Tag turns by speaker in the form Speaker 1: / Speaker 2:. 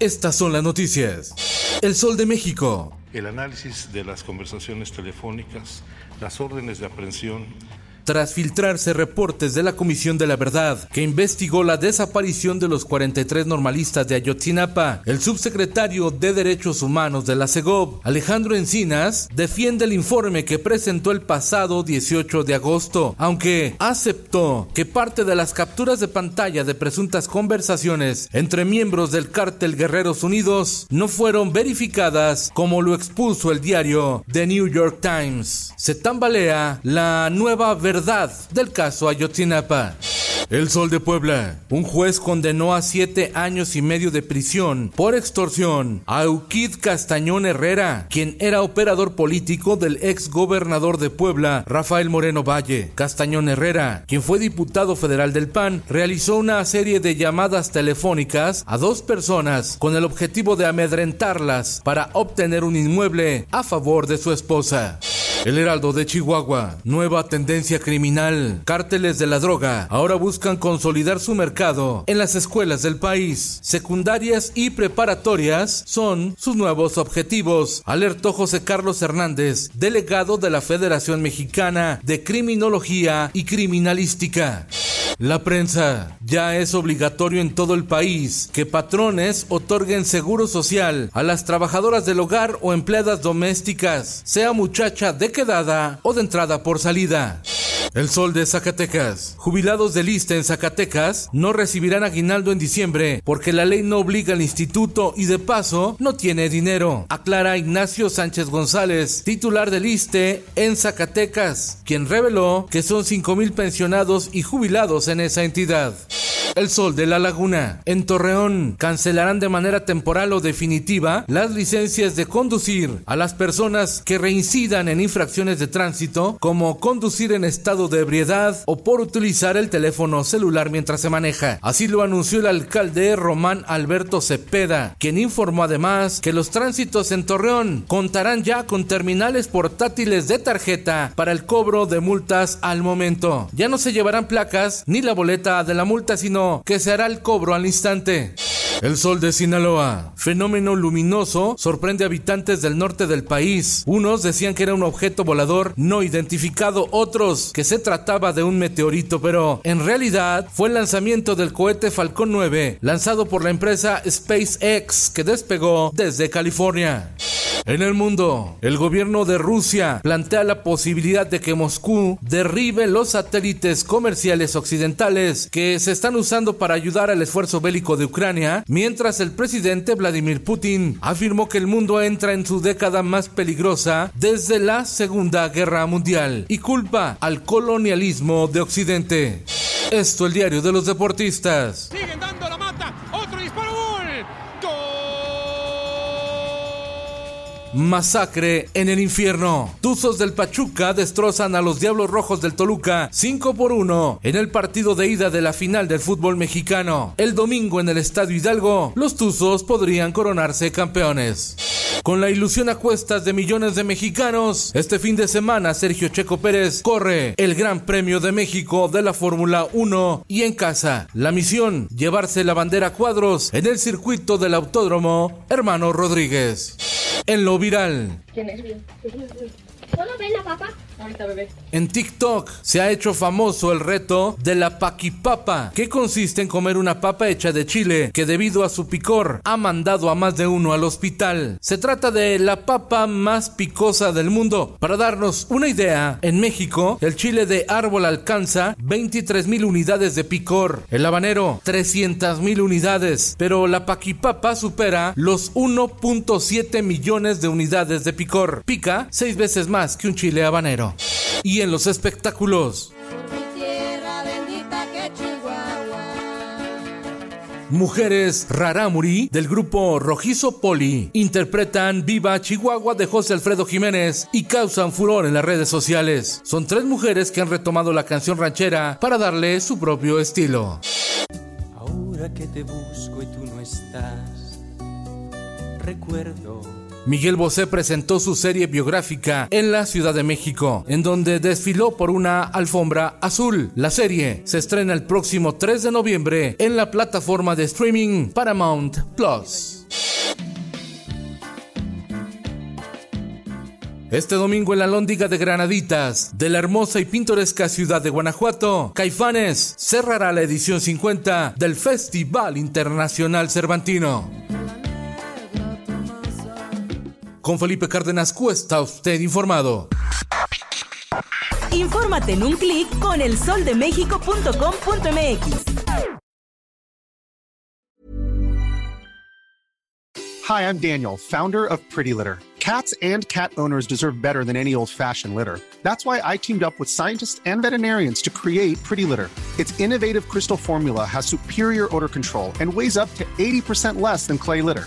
Speaker 1: Estas son las noticias. El Sol de México.
Speaker 2: el análisis de las conversaciones telefónicas, las órdenes de aprehensión,
Speaker 1: Tras filtrarse reportes de la Comisión de la Verdad que investigó la desaparición de los 43 normalistas de Ayotzinapa, el subsecretario de Derechos Humanos de la CEGOV, Alejandro Encinas, defiende el informe que presentó el pasado 18 de agosto, aunque aceptó que parte de las capturas de pantalla de presuntas conversaciones entre miembros del cártel Guerreros Unidos no fueron verificadas como lo expuso el diario The New York Times. Se tambalea la nueva verdad del caso Ayotzinapa. El Sol de Puebla. Un juez condenó a siete años y medio de prisión por extorsión a Euquid Castañón Herrera, quien era operador político del ex gobernador de Puebla, Rafael Moreno Valle. Castañón Herrera, quien fue diputado federal del PAN, realizó una serie de llamadas telefónicas a dos personas con el objetivo de amedrentarlas para obtener un inmueble a favor de su esposa. El Heraldo de Chihuahua, nueva tendencia criminal. Cárteles de la droga ahora buscan consolidar su mercado en las escuelas del país. Secundarias y preparatorias son sus nuevos objetivos, alertó José Carlos Hernández, delegado de la Federación Mexicana de Criminología y Criminalística. La prensa. Ya es obligatorio en todo el país que patrones otorguen seguro social a las trabajadoras del hogar o empleadas domésticas, sea muchacha de quedada o de entrada por salida. El Sol de Zacatecas. Jubilados de lista en Zacatecas no recibirán aguinaldo en diciembre porque la ley no obliga al instituto y de paso no tiene dinero. Aclara Ignacio Sánchez González, titular del ISTE en Zacatecas, quien reveló que son 5 mil pensionados y jubilados en esa entidad. El Sol de la Laguna. En Torreón cancelarán de manera temporal o definitiva las licencias de conducir a las personas que reincidan en infracciones de tránsito como conducir en estado de ebriedad o por utilizar el teléfono celular mientras se maneja. Así lo anunció el alcalde Román Alberto Cepeda, quien informó además que los tránsitos en Torreón contarán ya con terminales portátiles de tarjeta para el cobro de multas al momento. Ya no se llevarán placas ni la boleta de la multa, sino que se hará el cobro al instante. El sol de Sinaloa, fenómeno luminoso, sorprende a habitantes del norte del país. Unos decían que era un objeto volador no identificado, otros que se trataba de un meteorito, pero en realidad fue el lanzamiento del cohete Falcon 9, lanzado por la empresa SpaceX, que despegó desde California. En el mundo, el gobierno de Rusia plantea la posibilidad de que Moscú derribe los satélites comerciales occidentales que se están usando para ayudar al esfuerzo bélico de Ucrania, mientras el presidente Vladimir Putin afirmó que el mundo entra en su década más peligrosa desde la Segunda Guerra Mundial y culpa al colonialismo de Occidente. Esto el diario de los deportistas. Masacre en el infierno. Tuzos del Pachuca destrozan a los Diablos Rojos del Toluca 5 por 1 en el partido de ida de la final del fútbol mexicano. El domingo en el Estadio Hidalgo, los Tuzos podrían coronarse campeones. Con la ilusión a cuestas de millones de mexicanos, este fin de semana Sergio Checo Pérez corre el Gran Premio de México de la Fórmula 1 y en casa. La misión, llevarse la bandera a cuadros en el circuito del Autódromo Hermano Rodríguez. En lo viral,
Speaker 3: ¿Quién es bien? ¿Solo ven la papa? Ahorita, bebé.
Speaker 1: En TikTok se ha hecho famoso el reto de la paquipapa, que consiste en comer una papa hecha de chile que debido a su picor ha mandado a más de uno al hospital. Se trata de la papa más picosa del mundo. Para darnos una idea, en México el chile de árbol alcanza 23 mil unidades de picor, el habanero 300 mil unidades, pero la paquipapa supera los 1.7 millones de unidades de picor. Pica seis veces más que un chile habanero. Y en los espectáculos. Mujeres Raramuri del grupo Rojizo Poli interpretan Viva Chihuahua de José Alfredo Jiménez y causan furor en las redes sociales. Son tres mujeres que han retomado la canción ranchera para darle su propio estilo.
Speaker 4: Ahora que te busco y tú no estás, recuerdo
Speaker 1: Miguel Bosé presentó su serie biográfica en la Ciudad de México, en donde desfiló por una alfombra azul. La serie se estrena el próximo 3 de noviembre en la plataforma de streaming Paramount Plus. Este domingo en la Lóndiga de Granaditas, de la hermosa y pintoresca ciudad de Guanajuato, Caifanes cerrará la edición 50 del Festival Internacional Cervantino. Con Felipe Cárdenas Cuesta, usted informado.
Speaker 5: Infórmate en un clic con elsoldemexico.com.mx.
Speaker 6: Hi, I'm Daniel, founder of Pretty Litter. Cats and cat owners deserve better than any old-fashioned litter. That's why I teamed up with scientists and veterinarians to create Pretty Litter. Its innovative crystal formula has superior odor control and weighs up to 80% less than clay litter.